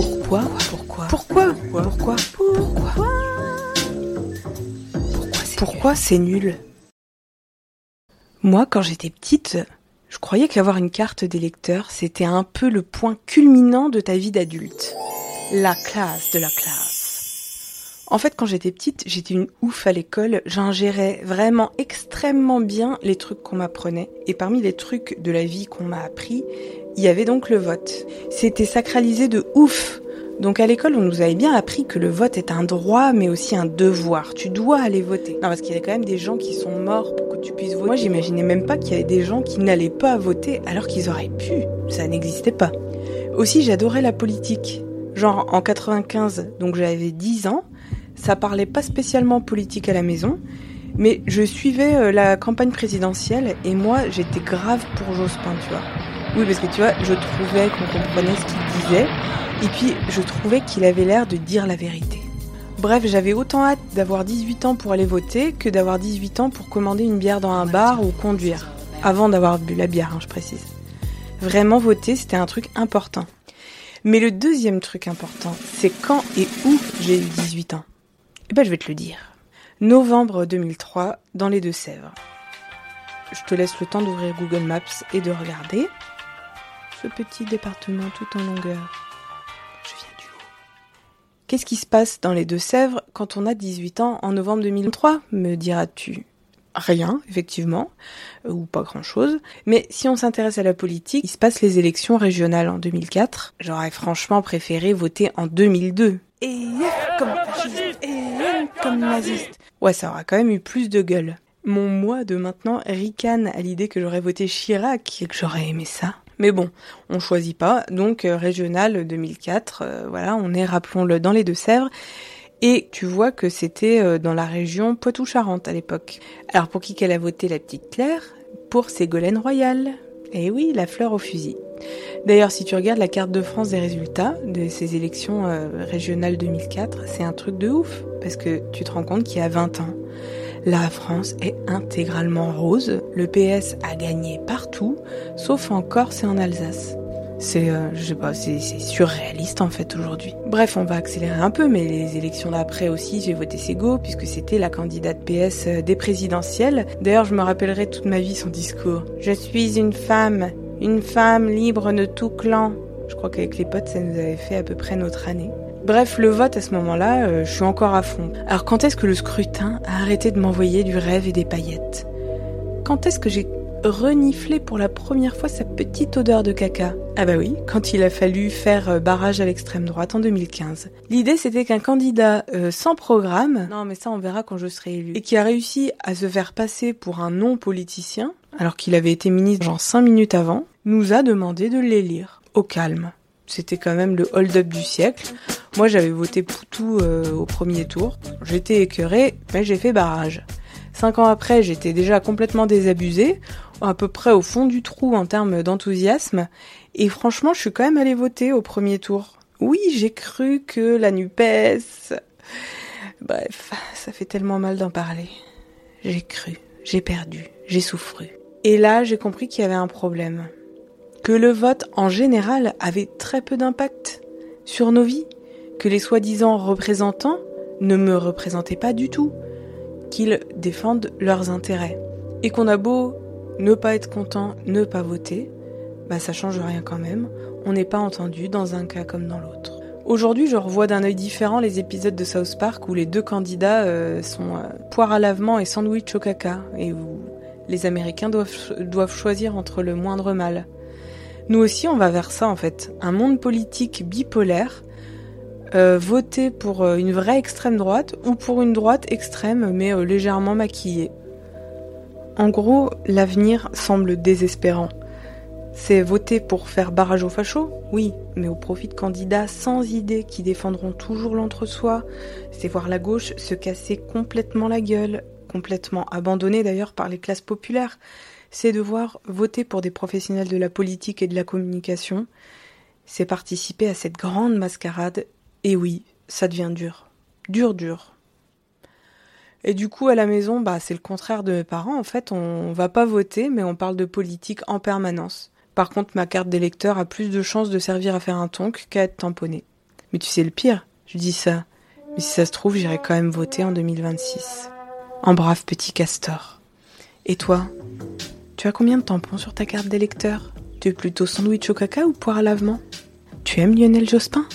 Pourquoi Pourquoi Pourquoi Pourquoi Pourquoi Pourquoi c'est nul Moi, quand j'étais petite, je croyais qu'avoir une carte d'électeur, c'était un peu le point culminant de ta vie d'adulte. La classe de la classe. En fait, quand j'étais petite, j'étais une ouf à l'école. J'ingérais vraiment extrêmement bien les trucs qu'on m'apprenait. Et parmi les trucs de la vie qu'on m'a appris, il y avait donc le vote. C'était sacralisé de ouf. Donc à l'école, on nous avait bien appris que le vote est un droit, mais aussi un devoir. Tu dois aller voter. Non, parce qu'il y avait quand même des gens qui sont morts pour que tu puisses voter. Moi, j'imaginais même pas qu'il y avait des gens qui n'allaient pas voter alors qu'ils auraient pu. Ça n'existait pas. Aussi, j'adorais la politique. Genre en 95, donc j'avais 10 ans, ça parlait pas spécialement politique à la maison, mais je suivais euh, la campagne présidentielle et moi j'étais grave pour Jospin, tu vois. Oui, parce que tu vois, je trouvais qu'on comprenait ce qu'il disait et puis je trouvais qu'il avait l'air de dire la vérité. Bref, j'avais autant hâte d'avoir 18 ans pour aller voter que d'avoir 18 ans pour commander une bière dans un bar ou conduire. Avant d'avoir bu la bière, hein, je précise. Vraiment voter, c'était un truc important. Mais le deuxième truc important, c'est quand et où j'ai eu 18 ans. Eh ben, je vais te le dire. Novembre 2003, dans les Deux-Sèvres. Je te laisse le temps d'ouvrir Google Maps et de regarder ce petit département tout en longueur. Je viens du haut. Qu'est-ce qui se passe dans les Deux-Sèvres quand on a 18 ans en novembre 2003, me diras-tu? Rien, effectivement, ou pas grand-chose. Mais si on s'intéresse à la politique, il se passe les élections régionales en 2004. J'aurais franchement préféré voter en 2002. Et comme fasciste, et comme naziste. Ouais, ça aura quand même eu plus de gueule. Mon moi de maintenant ricane à l'idée que j'aurais voté Chirac et que j'aurais aimé ça. Mais bon, on choisit pas. Donc euh, régional 2004, euh, voilà, on est, rappelons-le, dans les Deux-Sèvres. Et tu vois que c'était euh, dans la région Poitou-Charentes à l'époque. Alors pour qui qu'elle a voté la petite Claire? Pour Ségolène Royal. Eh oui, la fleur au fusil. D'ailleurs, si tu regardes la carte de France des résultats de ces élections euh, régionales 2004, c'est un truc de ouf, parce que tu te rends compte qu'il y a 20 ans, la France est intégralement rose, le PS a gagné partout, sauf en Corse et en Alsace. C'est, euh, je sais pas, c'est surréaliste en fait aujourd'hui. Bref, on va accélérer un peu, mais les élections d'après aussi, j'ai voté Sego puisque c'était la candidate PS euh, des présidentielles. D'ailleurs, je me rappellerai toute ma vie son discours. Je suis une femme, une femme libre de tout clan. Je crois qu'avec les potes, ça nous avait fait à peu près notre année. Bref, le vote à ce moment-là, euh, je suis encore à fond. Alors quand est-ce que le scrutin a arrêté de m'envoyer du rêve et des paillettes? Quand est-ce que j'ai renifler pour la première fois sa petite odeur de caca? Ah bah oui, quand il a fallu faire euh, barrage à l'extrême droite en 2015. L'idée c'était qu'un candidat euh, sans programme, non mais ça on verra quand je serai élu, et qui a réussi à se faire passer pour un non-politicien, alors qu'il avait été ministre genre 5 minutes avant, nous a demandé de l'élire, au calme. C'était quand même le hold-up du siècle. Moi j'avais voté Poutou euh, au premier tour. J'étais écœuré, mais j'ai fait barrage. Cinq ans après, j'étais déjà complètement désabusée à peu près au fond du trou en termes d'enthousiasme. Et franchement, je suis quand même allée voter au premier tour. Oui, j'ai cru que la NUPES... Bref, ça fait tellement mal d'en parler. J'ai cru, j'ai perdu, j'ai souffru. Et là, j'ai compris qu'il y avait un problème. Que le vote, en général, avait très peu d'impact sur nos vies. Que les soi-disant représentants ne me représentaient pas du tout. Qu'ils défendent leurs intérêts. Et qu'on a beau ne pas être content, ne pas voter, bah ça change rien quand même. On n'est pas entendu dans un cas comme dans l'autre. Aujourd'hui, je revois d'un œil différent les épisodes de South Park où les deux candidats euh, sont euh, poire à lavement et sandwich au caca et où les Américains doivent, doivent choisir entre le moindre mal. Nous aussi, on va vers ça en fait. Un monde politique bipolaire, euh, voter pour une vraie extrême droite ou pour une droite extrême mais légèrement maquillée. En gros, l'avenir semble désespérant. C'est voter pour faire barrage aux fachos Oui, mais au profit de candidats sans idées qui défendront toujours l'entre-soi. C'est voir la gauche se casser complètement la gueule, complètement abandonnée d'ailleurs par les classes populaires. C'est devoir voter pour des professionnels de la politique et de la communication. C'est participer à cette grande mascarade. Et oui, ça devient dur. Dur, dur. Et du coup, à la maison, bah, c'est le contraire de mes parents. En fait, on va pas voter, mais on parle de politique en permanence. Par contre, ma carte d'électeur a plus de chances de servir à faire un tonk qu'à être tamponnée. Mais tu sais le pire, je dis ça. Mais si ça se trouve, j'irai quand même voter en 2026. En brave petit castor. Et toi? Tu as combien de tampons sur ta carte d'électeur Tu es plutôt sandwich au caca ou poire à lavement? Tu aimes Lionel Jospin?